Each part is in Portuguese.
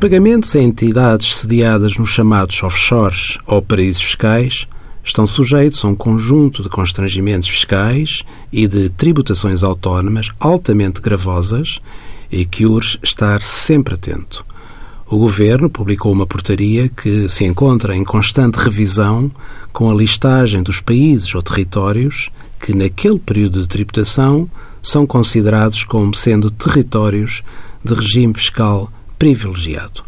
pagamentos a entidades sediadas nos chamados offshores ou paraísos fiscais estão sujeitos a um conjunto de constrangimentos fiscais e de tributações autónomas altamente gravosas e que urge estar sempre atento. O Governo publicou uma portaria que se encontra em constante revisão com a listagem dos países ou territórios que, naquele período de tributação, são considerados como sendo territórios de regime fiscal privilegiado.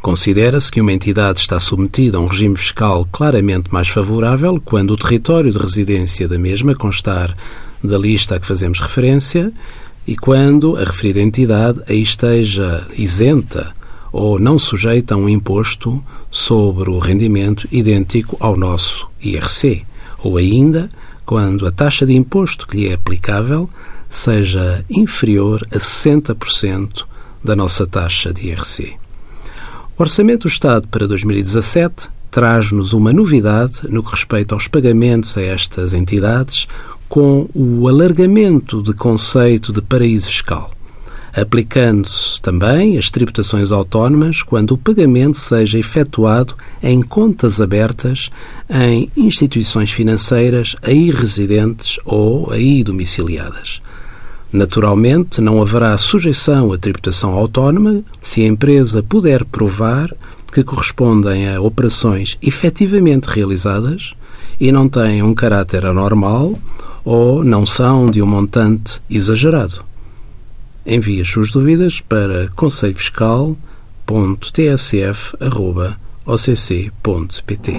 Considera-se que uma entidade está submetida a um regime fiscal claramente mais favorável quando o território de residência da mesma constar da lista a que fazemos referência e quando a referida entidade aí esteja isenta ou não sujeita a um imposto sobre o rendimento idêntico ao nosso IRC, ou ainda quando a taxa de imposto que lhe é aplicável seja inferior a 60% da nossa taxa de IRC. O Orçamento do Estado para 2017 traz-nos uma novidade no que respeita aos pagamentos a estas entidades, com o alargamento de conceito de paraíso fiscal, aplicando-se também as tributações autónomas quando o pagamento seja efetuado em contas abertas em instituições financeiras aí residentes ou aí domiciliadas. Naturalmente, não haverá sujeição à tributação autónoma se a empresa puder provar que correspondem a operações efetivamente realizadas e não têm um caráter anormal ou não são de um montante exagerado. Envie as suas dúvidas para conselhofiscal.tsf.occ.pt.